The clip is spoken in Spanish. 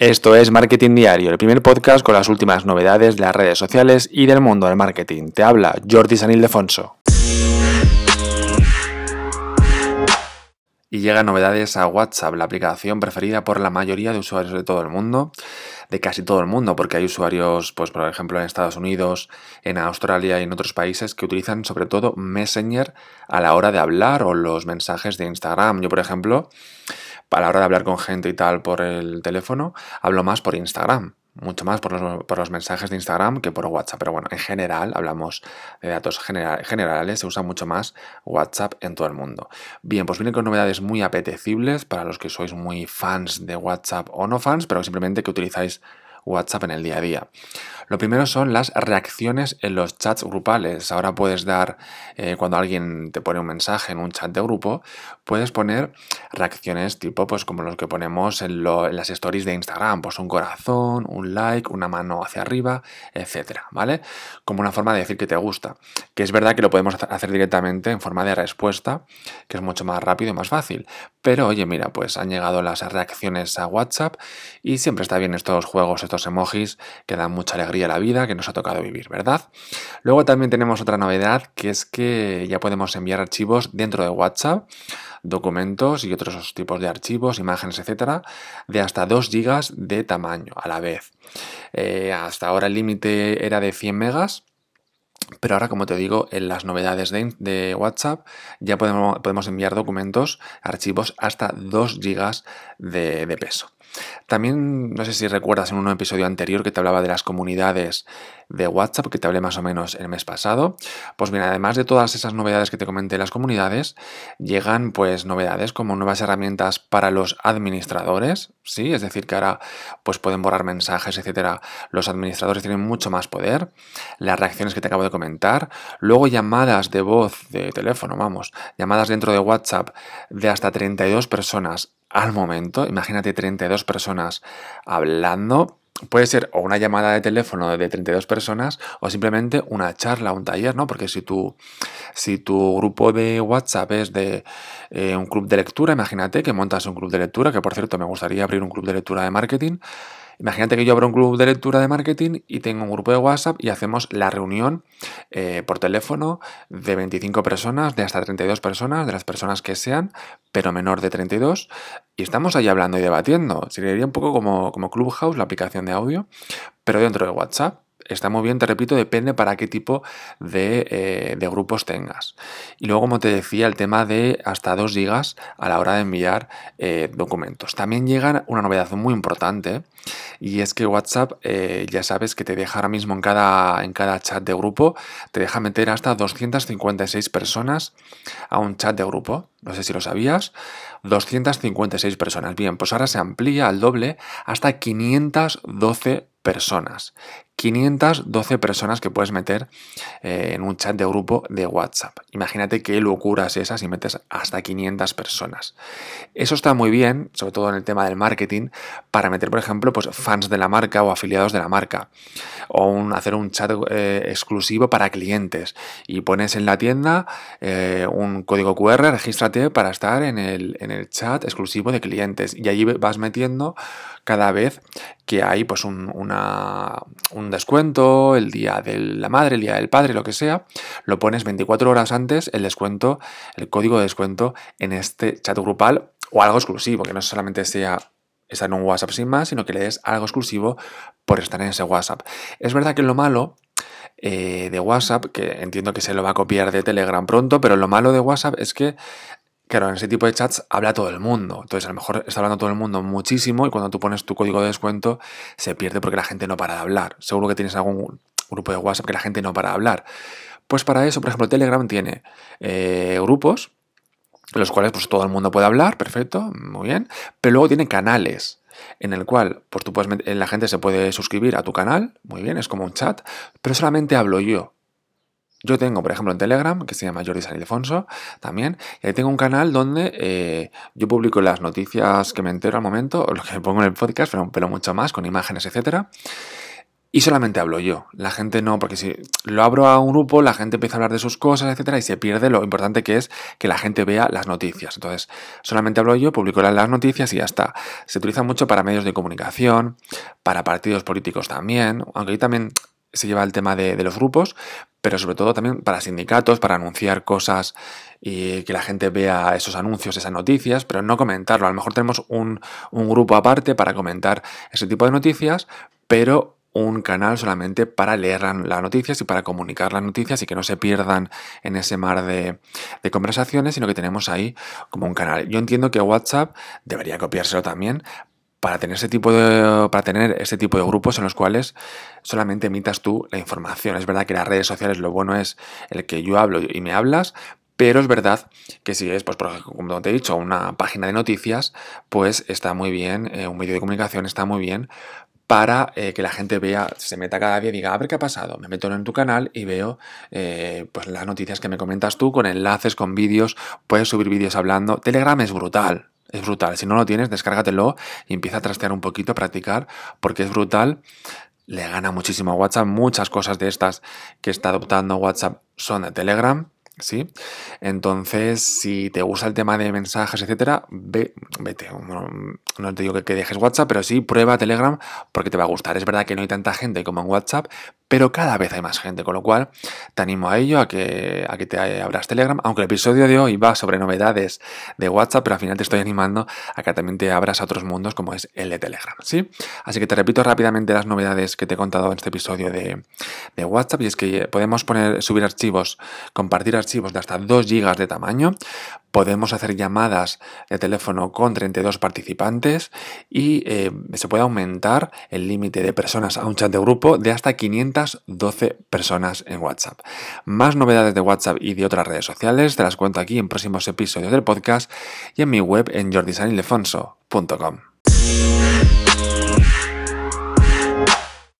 Esto es Marketing Diario, el primer podcast con las últimas novedades de las redes sociales y del mundo del marketing. Te habla Jordi San Ildefonso. Y llegan novedades a WhatsApp, la aplicación preferida por la mayoría de usuarios de todo el mundo, de casi todo el mundo, porque hay usuarios, pues por ejemplo en Estados Unidos, en Australia y en otros países que utilizan sobre todo Messenger a la hora de hablar o los mensajes de Instagram. Yo, por ejemplo, a la hora de hablar con gente y tal por el teléfono, hablo más por Instagram. Mucho más por los, mensajes de Instagram que por WhatsApp. Pero bueno, en general, hablamos de datos generales, se usa mucho más WhatsApp en todo el mundo. Bien, pues vienen con novedades muy apetecibles para los que sois muy fans de WhatsApp o no fans, pero simplemente que utilizáis WhatsApp en el día a día. Lo primero son las reacciones en los chats grupales. Ahora puedes dar, eh, cuando alguien te pone un mensaje en un chat de grupo, puedes poner reacciones tipo, pues como los que ponemos en, las stories de Instagram, pues un corazón, un like, una mano hacia arriba, etcétera, ¿vale? Como una forma de decir que te gusta. Que es verdad que lo podemos hacer directamente en forma de respuesta, que es mucho más rápido y más fácil. Pero oye, mira, pues han llegado las reacciones a WhatsApp y siempre está bien estos juegos, estos emojis que dan mucha alegría a la vida que nos ha tocado vivir, ¿verdad? Luego también tenemos otra novedad que es que ya podemos enviar archivos dentro de WhatsApp, documentos y otros tipos de archivos, imágenes, etcétera, de hasta 2 GB de tamaño a la vez. Eh, hasta ahora el límite era de 100 megas. Pero ahora, como te digo, en las novedades de, WhatsApp ya podemos, enviar documentos, archivos hasta 2 GB de peso. También, no sé si recuerdas en un episodio anterior que te hablaba de las comunidades de WhatsApp, que te hablé más o menos el mes pasado. Pues bien, además de todas esas novedades que te comenté en las comunidades, llegan pues novedades como nuevas herramientas para los administradores, ¿sí? Es decir, que ahora pues pueden borrar mensajes, etcétera. Los administradores tienen mucho más poder. Las reacciones que te acabo de comentar. Luego llamadas de voz, de teléfono, vamos, llamadas dentro de WhatsApp de hasta 32 personas al momento. Imagínate 32 personas hablando. Puede ser o una llamada de teléfono de 32 personas o simplemente una charla, un taller, ¿no? Porque si tu, si tu grupo de WhatsApp es de eh, un club de lectura, imagínate que montas un club de lectura, que por cierto me gustaría abrir un club de lectura de marketing, Imagínate que yo abro un club de lectura de marketing y tengo un grupo de WhatsApp y hacemos la reunión eh, por teléfono de 25 personas, de hasta 32 personas, de las personas que sean, pero menor de 32. Y estamos ahí hablando y debatiendo. Sería un poco como, como Clubhouse, la aplicación de audio, pero dentro de WhatsApp está muy bien, te repito, depende para qué tipo de, eh, grupos tengas. Y luego, como te decía, el tema de hasta 2 gigas a la hora de enviar eh, documentos. También llega una novedad muy importante y es que WhatsApp eh, ya sabes que te deja ahora mismo en cada, en cada chat de grupo, te deja meter hasta 256 personas a un chat de grupo. No sé si lo sabías. 256 personas. Bien, pues ahora se amplía al doble hasta 512 personas. 512 personas que puedes meter eh, en un chat de grupo de WhatsApp. Imagínate qué locuras esas y metes hasta 500 personas. Eso está muy bien, sobre todo en el tema del marketing, para meter, por ejemplo, pues, fans de la marca o afiliados de la marca. O hacer un chat eh, exclusivo para clientes. Y pones en la tienda eh, un código QR, regístrate para estar en el, en el chat exclusivo de clientes. Y allí vas metiendo cada vez que hay pues un, un descuento, el día de la madre, el día del padre, lo que sea, lo pones 24 horas antes el descuento, el código de descuento en este chat grupal o algo exclusivo, que no solamente sea estar en un WhatsApp sin más, sino que le des algo exclusivo por estar en ese WhatsApp. Es verdad que lo malo eh, de WhatsApp, que entiendo que se lo va a copiar de Telegram pronto, pero lo malo de WhatsApp es que Claro, en ese tipo de chats habla todo el mundo. Entonces, a lo mejor está hablando todo el mundo muchísimo y cuando tú pones tu código de descuento se pierde porque la gente no para de hablar. Seguro que tienes algún grupo de WhatsApp que la gente no para de hablar. Pues para eso, por ejemplo, Telegram tiene eh, grupos, los cuales pues, todo el mundo puede hablar, perfecto, muy bien, pero luego tiene canales en el cual pues, tú puedes, la gente se puede suscribir a tu canal, muy bien, es como un chat, pero solamente hablo yo. Yo tengo, por ejemplo, en Telegram, que se llama Jordi San Ildefonso, también, y ahí tengo un canal donde eh, yo publico las noticias que me entero al momento, o lo que pongo en el podcast, pero, pero mucho más, con imágenes, etcétera. y solamente hablo yo. La gente no, porque si lo abro a un grupo, la gente empieza a hablar de sus cosas, etcétera, y se pierde lo importante que es que la gente vea las noticias. Entonces, solamente hablo yo, publico las noticias y ya está. Se utiliza mucho para medios de comunicación, para partidos políticos también, aunque ahí también se lleva el tema de, los grupos, pero sobre todo también para sindicatos, para anunciar cosas y que la gente vea esos anuncios, esas noticias, pero no comentarlo. A lo mejor tenemos un, un grupo aparte para comentar ese tipo de noticias, pero un canal solamente para leer las noticias y para comunicar las noticias y que no se pierdan en ese mar de, conversaciones, sino que tenemos ahí como un canal. Yo entiendo que WhatsApp debería copiárselo también para tener ese tipo de para tener ese tipo de grupos en los cuales solamente emitas tú la información. Es verdad que las redes sociales lo bueno es el que yo hablo y me hablas, pero es verdad que si es, pues, por, como te he dicho, una página de noticias, pues está muy bien, eh, un medio de comunicación está muy bien para eh, que la gente vea, se meta cada día y diga, a ver qué ha pasado. Me meto en tu canal y veo eh, pues las noticias que me comentas tú con enlaces, con vídeos, puedes subir vídeos hablando. Telegram es brutal, es brutal. Si no lo tienes, descárgatelo y empieza a trastear un poquito, a practicar, porque es brutal. Le gana muchísimo a WhatsApp. Muchas cosas de estas que está adoptando WhatsApp son de Telegram. ¿sí? Entonces, si te gusta el tema de mensajes, etcétera, ve, vete. No, te digo que, que, dejes WhatsApp, pero sí prueba Telegram porque te va a gustar. Es verdad que no hay tanta gente como en WhatsApp, pero cada vez hay más gente, con lo cual te animo a ello, a que, a que te abras Telegram, aunque el episodio de hoy va sobre novedades de WhatsApp, pero al final te estoy animando a que también te abras a otros mundos como es el de Telegram, ¿sí? Así que te repito rápidamente las novedades que te he contado en este episodio de, de WhatsApp, y es que podemos poner, subir archivos, compartir archivos de hasta 2 GB de tamaño, podemos hacer llamadas de teléfono con 32 participantes y eh, se puede aumentar el límite de personas a un chat de grupo de hasta 512 personas en WhatsApp. Más novedades de WhatsApp y de otras redes sociales te las cuento aquí en próximos episodios del podcast y en mi web en jordisanilefonso.com.